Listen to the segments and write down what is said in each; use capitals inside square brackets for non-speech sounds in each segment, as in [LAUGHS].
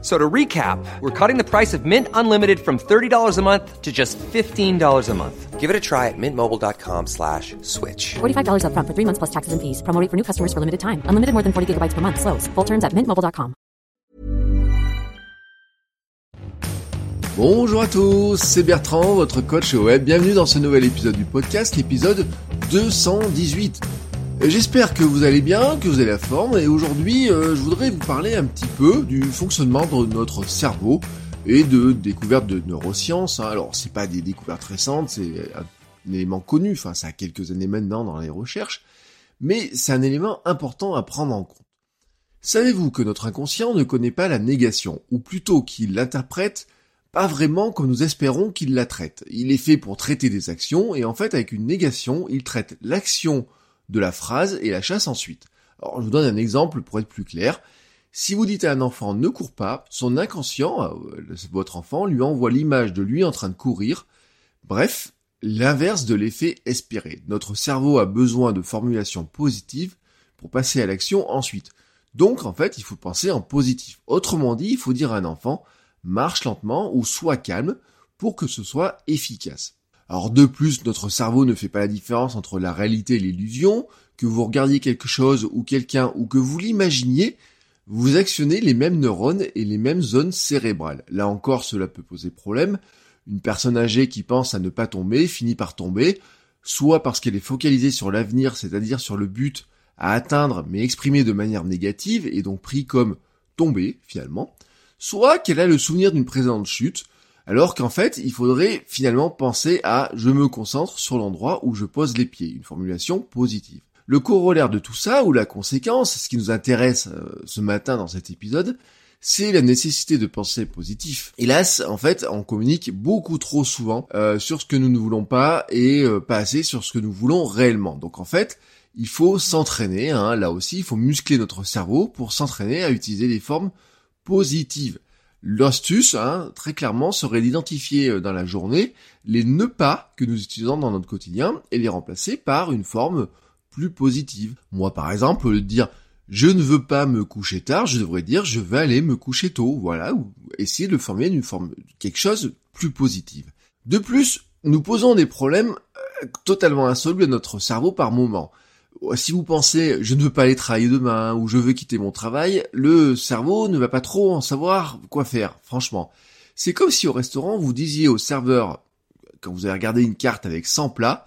So to recap, we're cutting the price of Mint Unlimited from $30 a month to just $15 a month. Give it a try at mintmobile.com slash switch. $45 upfront for three months plus taxes and fees. Promo rate for new customers for limited time. Unlimited more than 40 gigabytes per month. Slows. Full terms at mintmobile.com. Bonjour à tous, c'est Bertrand, votre coach web. Bienvenue dans ce nouvel épisode du podcast, l'épisode 218. J'espère que vous allez bien, que vous avez la forme, et aujourd'hui euh, je voudrais vous parler un petit peu du fonctionnement de notre cerveau et de découvertes de neurosciences. hein. Alors c'est pas des découvertes récentes, c'est un élément connu, enfin ça a quelques années maintenant dans les recherches, mais c'est un élément important à prendre en compte. Savez-vous que notre inconscient ne connaît pas la négation, ou plutôt qu'il l'interprète pas vraiment comme nous espérons qu'il la traite? Il est fait pour traiter des actions, et en fait avec une négation, il traite l'action de la phrase et la chasse ensuite. Alors je vous donne un exemple pour être plus clair. Si vous dites à un enfant ne cours pas, son inconscient, euh, votre enfant, lui envoie l'image de lui en train de courir. Bref, l'inverse de l'effet espéré. Notre cerveau a besoin de formulations positives pour passer à l'action ensuite. Donc en fait, il faut penser en positif. Autrement dit, il faut dire à un enfant marche lentement ou sois calme pour que ce soit efficace. Alors de plus, notre cerveau ne fait pas la différence entre la réalité et l'illusion, que vous regardiez quelque chose ou quelqu'un ou que vous l'imaginiez, vous actionnez les mêmes neurones et les mêmes zones cérébrales. Là encore, cela peut poser problème. Une personne âgée qui pense à ne pas tomber finit par tomber, soit parce qu'elle est focalisée sur l'avenir, c'est-à-dire sur le but à atteindre mais exprimé de manière négative et donc pris comme tomber finalement, soit qu'elle a le souvenir d'une précédente chute, alors qu'en fait, il faudrait finalement penser à je me concentre sur l'endroit où je pose les pieds, une formulation positive. Le corollaire de tout ça, ou la conséquence, ce qui nous intéresse euh, ce matin dans cet épisode, c'est la nécessité de penser positif. Hélas, en fait, on communique beaucoup trop souvent euh, sur ce que nous ne voulons pas et euh, pas assez sur ce que nous voulons réellement. Donc en fait, il faut s'entraîner, hein, là aussi, il faut muscler notre cerveau pour s'entraîner à utiliser des formes positives. L'astuce, hein, très clairement, serait d'identifier euh, dans la journée les ne pas que nous utilisons dans notre quotidien et les remplacer par une forme plus positive. Moi, par exemple, dire je ne veux pas me coucher tard, je devrais dire je vais aller me coucher tôt, voilà, ou essayer de former une forme, quelque chose plus positive. De plus, nous posons des problèmes euh, totalement insolubles à notre cerveau par moment. Si vous pensez je ne veux pas aller travailler demain ou je veux quitter mon travail, le cerveau ne va pas trop en savoir quoi faire, franchement. C'est comme si au restaurant vous disiez au serveur, quand vous avez regardé une carte avec 100 plats,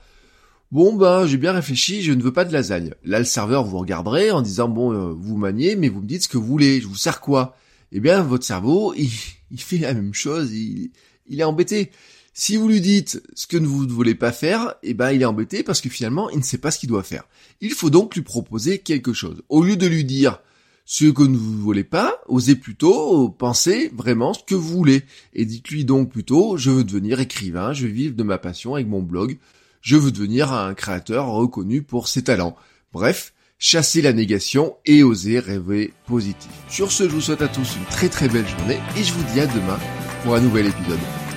Bon ben j'ai bien réfléchi, je ne veux pas de lasagne. Là le serveur vous regarderait en disant bon euh, vous maniez mais vous me dites ce que vous voulez, je vous sers quoi? Eh bien votre cerveau [LAUGHS] il, fait la même chose, il est embêté. Si vous lui dites ce que vous ne voulez pas faire, eh ben il est embêté parce que finalement il ne sait pas ce qu'il doit faire. Il faut donc lui proposer quelque chose. Au lieu de lui dire ce que vous ne voulez pas, osez plutôt penser vraiment ce que vous voulez. Et dites-lui donc plutôt je veux devenir écrivain, je veux vivre de ma passion avec mon blog je veux devenir un créateur reconnu pour ses talents. Bref, chasser la négation et oser rêver positif. Sur ce, je vous souhaite à tous une très très belle journée et je vous dis à demain pour un nouvel épisode.